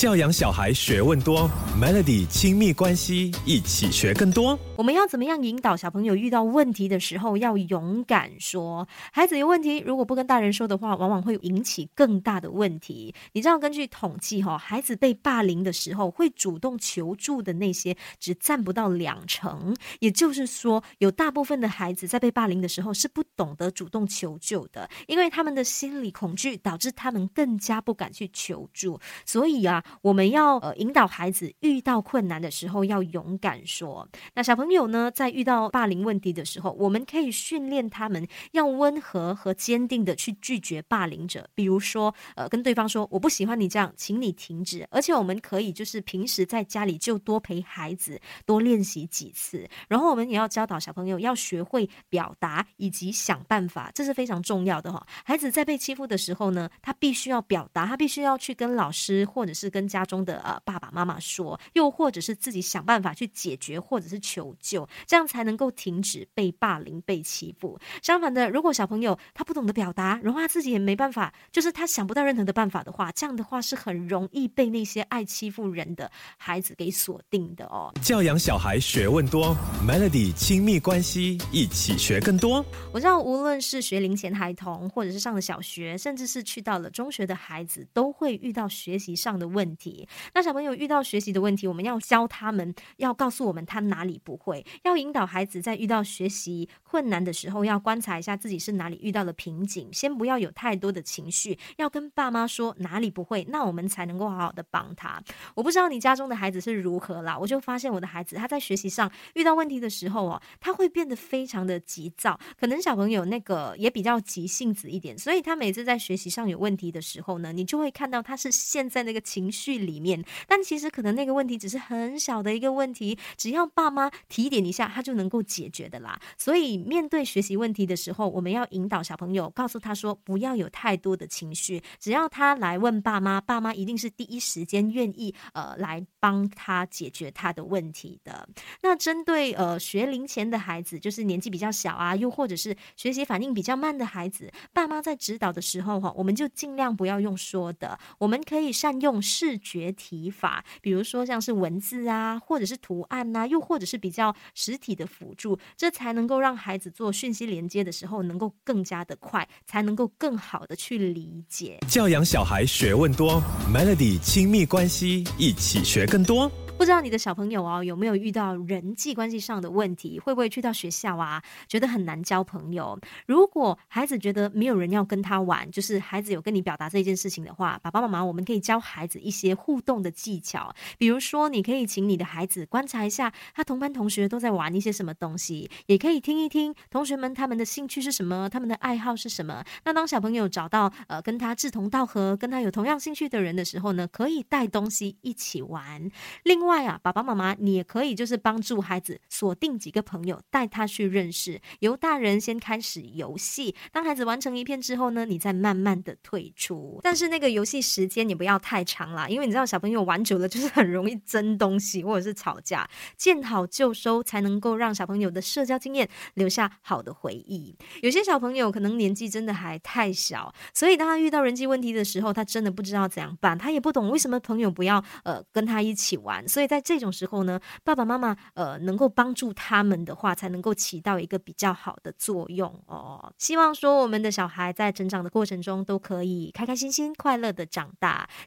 教养小孩学问多，Melody 亲密关系一起学更多。我们要怎么样引导小朋友遇到问题的时候要勇敢说？孩子有问题，如果不跟大人说的话，往往会引起更大的问题。你知道，根据统计哈，孩子被霸凌的时候会主动求助的那些只占不到两成，也就是说，有大部分的孩子在被霸凌的时候是不懂得主动求救的，因为他们的心理恐惧导致他们更加不敢去求助。所以啊。我们要呃引导孩子遇到困难的时候要勇敢说。那小朋友呢，在遇到霸凌问题的时候，我们可以训练他们要温和和坚定的去拒绝霸凌者。比如说，呃，跟对方说我不喜欢你这样，请你停止。而且我们可以就是平时在家里就多陪孩子，多练习几次。然后我们也要教导小朋友要学会表达以及想办法，这是非常重要的哈。孩子在被欺负的时候呢，他必须要表达，他必须要去跟老师或者是跟跟家中的呃爸爸妈妈说，又或者是自己想办法去解决，或者是求救，这样才能够停止被霸凌、被欺负。相反的，如果小朋友他不懂得表达，然后他自己也没办法，就是他想不到任何的办法的话，这样的话是很容易被那些爱欺负人的孩子给锁定的哦。教养小孩学问多，Melody 亲密关系一起学更多。我知道，无论是学龄前孩童，或者是上了小学，甚至是去到了中学的孩子，都会遇到学习上的问。问题，那小朋友遇到学习的问题，我们要教他们，要告诉我们他哪里不会，要引导孩子在遇到学习困难的时候，要观察一下自己是哪里遇到了瓶颈，先不要有太多的情绪，要跟爸妈说哪里不会，那我们才能够好好的帮他。我不知道你家中的孩子是如何啦，我就发现我的孩子他在学习上遇到问题的时候哦，他会变得非常的急躁，可能小朋友那个也比较急性子一点，所以他每次在学习上有问题的时候呢，你就会看到他是现在那个情绪。剧里面，但其实可能那个问题只是很小的一个问题，只要爸妈提点一下，他就能够解决的啦。所以面对学习问题的时候，我们要引导小朋友，告诉他说不要有太多的情绪，只要他来问爸妈，爸妈一定是第一时间愿意呃来帮他解决他的问题的。那针对呃学龄前的孩子，就是年纪比较小啊，又或者是学习反应比较慢的孩子，爸妈在指导的时候哈，我们就尽量不要用说的，我们可以善用视。觉提法，比如说像是文字啊，或者是图案呐，又或者是比较实体的辅助，这才能够让孩子做讯息连接的时候能够更加的快，才能够更好的去理解。教养小孩学问多，Melody 亲密关系一起学更多。不知道你的小朋友哦有没有遇到人际关系上的问题？会不会去到学校啊，觉得很难交朋友？如果孩子觉得没有人要跟他玩，就是孩子有跟你表达这件事情的话，爸爸妈妈我们可以教孩子一些互动的技巧。比如说，你可以请你的孩子观察一下他同班同学都在玩一些什么东西，也可以听一听同学们他们的兴趣是什么，他们的爱好是什么。那当小朋友找到呃跟他志同道合、跟他有同样兴趣的人的时候呢，可以带东西一起玩。另外。外啊，爸爸妈妈，你也可以就是帮助孩子锁定几个朋友，带他去认识。由大人先开始游戏，当孩子完成一片之后呢，你再慢慢的退出。但是那个游戏时间你不要太长啦，因为你知道小朋友玩久了就是很容易争东西或者是吵架。见好就收才能够让小朋友的社交经验留下好的回忆。有些小朋友可能年纪真的还太小，所以当他遇到人际问题的时候，他真的不知道怎样办，他也不懂为什么朋友不要呃跟他一起玩，所以。所以在这种时候呢，爸爸妈妈呃能够帮助他们的话，才能够起到一个比较好的作用哦。希望说我们的小孩在成长的过程中都可以开开心心、快乐的长大。